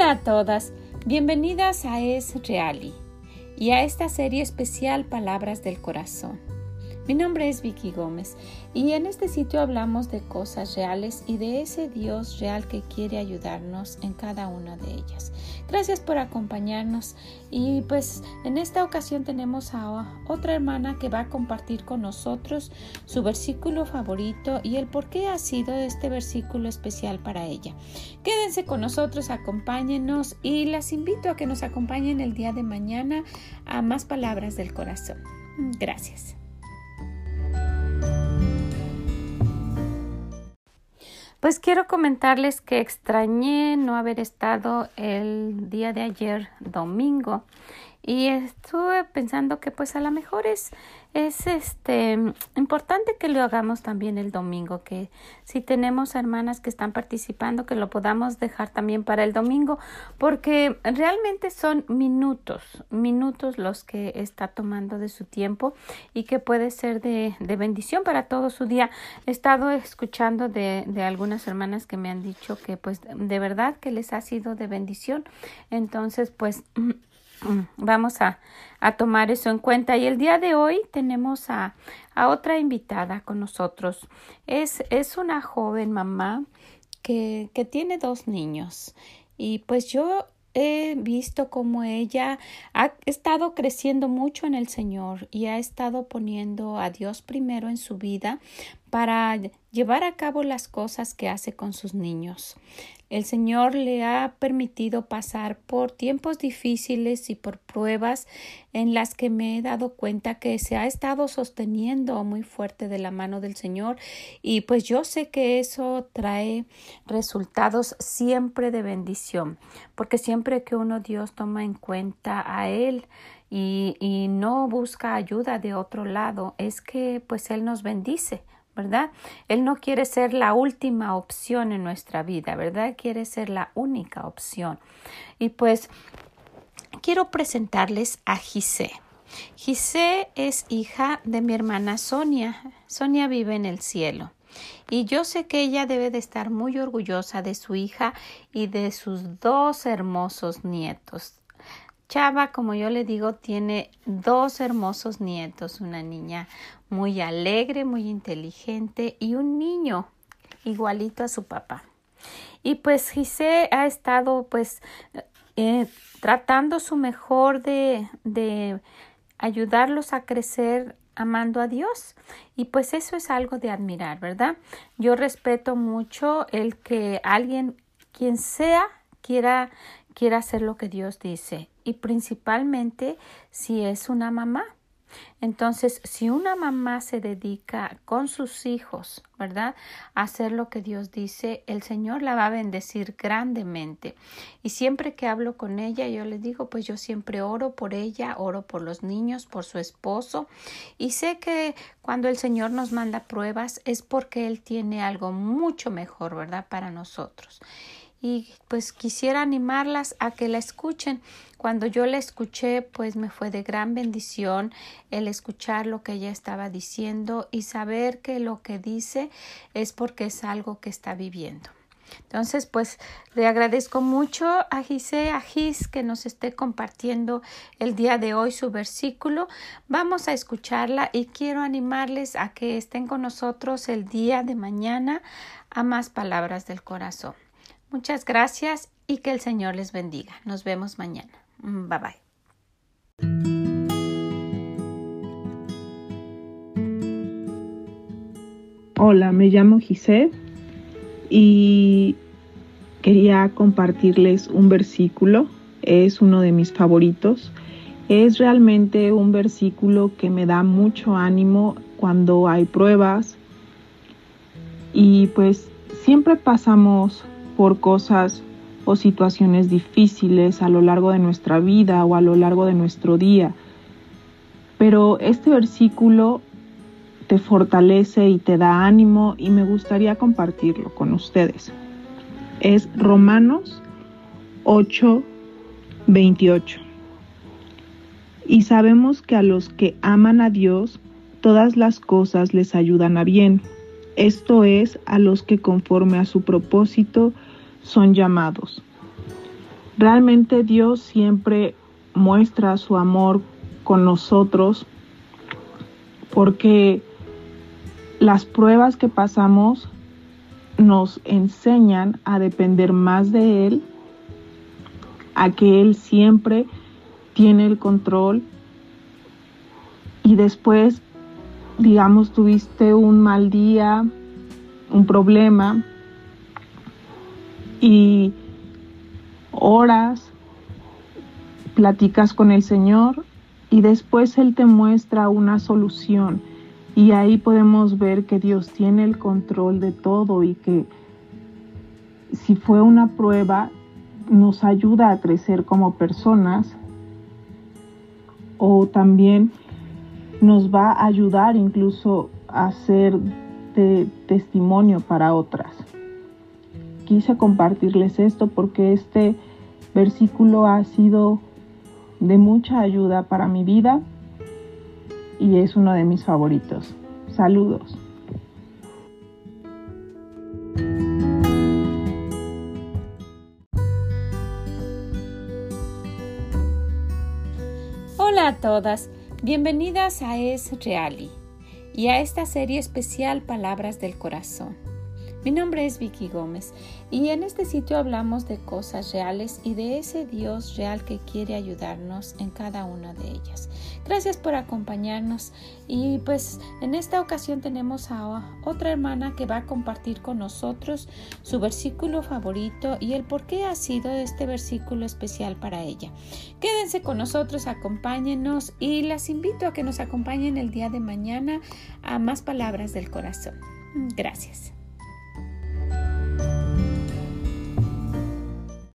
Hola a todas, bienvenidas a Es Reali y a esta serie especial Palabras del Corazón. Mi nombre es Vicky Gómez y en este sitio hablamos de cosas reales y de ese Dios real que quiere ayudarnos en cada una de ellas. Gracias por acompañarnos y pues en esta ocasión tenemos a otra hermana que va a compartir con nosotros su versículo favorito y el por qué ha sido este versículo especial para ella. Quédense con nosotros, acompáñenos y las invito a que nos acompañen el día de mañana a más palabras del corazón. Gracias. Pues quiero comentarles que extrañé no haber estado el día de ayer domingo y estuve pensando que pues a lo mejor es es este importante que lo hagamos también el domingo, que si tenemos hermanas que están participando, que lo podamos dejar también para el domingo, porque realmente son minutos, minutos los que está tomando de su tiempo y que puede ser de, de bendición para todo su día. He estado escuchando de, de algunas hermanas que me han dicho que pues de verdad que les ha sido de bendición. Entonces, pues vamos a, a, tomar eso en cuenta. Y el día de hoy tenemos a, a otra invitada con nosotros. Es, es una joven mamá que, que tiene dos niños. Y pues yo he visto cómo ella ha estado creciendo mucho en el Señor y ha estado poniendo a Dios primero en su vida para llevar a cabo las cosas que hace con sus niños. El Señor le ha permitido pasar por tiempos difíciles y por pruebas en las que me he dado cuenta que se ha estado sosteniendo muy fuerte de la mano del Señor y pues yo sé que eso trae resultados siempre de bendición porque siempre que uno Dios toma en cuenta a Él y, y no busca ayuda de otro lado es que pues Él nos bendice ¿verdad? Él no quiere ser la última opción en nuestra vida, ¿verdad? Quiere ser la única opción. Y pues quiero presentarles a Gisé. Gisé es hija de mi hermana Sonia. Sonia vive en el cielo. Y yo sé que ella debe de estar muy orgullosa de su hija y de sus dos hermosos nietos. Chava, como yo le digo, tiene dos hermosos nietos, una niña muy alegre, muy inteligente y un niño igualito a su papá. Y pues Gisé ha estado pues eh, tratando su mejor de, de ayudarlos a crecer amando a Dios. Y pues eso es algo de admirar, ¿verdad? Yo respeto mucho el que alguien, quien sea, quiera, quiera hacer lo que Dios dice y principalmente si es una mamá. Entonces, si una mamá se dedica con sus hijos, ¿verdad? A hacer lo que Dios dice, el Señor la va a bendecir grandemente. Y siempre que hablo con ella, yo le digo, pues yo siempre oro por ella, oro por los niños, por su esposo. Y sé que cuando el Señor nos manda pruebas es porque Él tiene algo mucho mejor, ¿verdad? Para nosotros y pues quisiera animarlas a que la escuchen. Cuando yo la escuché, pues me fue de gran bendición el escuchar lo que ella estaba diciendo y saber que lo que dice es porque es algo que está viviendo. Entonces, pues le agradezco mucho a Gise, a Gis, que nos esté compartiendo el día de hoy su versículo. Vamos a escucharla y quiero animarles a que estén con nosotros el día de mañana a más palabras del corazón. Muchas gracias y que el Señor les bendiga. Nos vemos mañana. Mm, bye bye. Hola, me llamo Giselle y quería compartirles un versículo. Es uno de mis favoritos. Es realmente un versículo que me da mucho ánimo cuando hay pruebas y pues siempre pasamos por cosas o situaciones difíciles a lo largo de nuestra vida o a lo largo de nuestro día. Pero este versículo te fortalece y te da ánimo y me gustaría compartirlo con ustedes. Es Romanos 8, 28. Y sabemos que a los que aman a Dios, todas las cosas les ayudan a bien. Esto es, a los que conforme a su propósito son llamados. Realmente Dios siempre muestra su amor con nosotros porque las pruebas que pasamos nos enseñan a depender más de Él, a que Él siempre tiene el control y después, digamos, tuviste un mal día, un problema y oras, platicas con el Señor y después Él te muestra una solución. Y ahí podemos ver que Dios tiene el control de todo y que si fue una prueba, nos ayuda a crecer como personas o también nos va a ayudar incluso a ser de testimonio para otras. Quise compartirles esto porque este versículo ha sido de mucha ayuda para mi vida y es uno de mis favoritos. Saludos. Hola a todas, bienvenidas a Es Reali y a esta serie especial Palabras del Corazón. Mi nombre es Vicky Gómez y en este sitio hablamos de cosas reales y de ese Dios real que quiere ayudarnos en cada una de ellas. Gracias por acompañarnos y pues en esta ocasión tenemos a otra hermana que va a compartir con nosotros su versículo favorito y el por qué ha sido este versículo especial para ella. Quédense con nosotros, acompáñenos y las invito a que nos acompañen el día de mañana a más palabras del corazón. Gracias.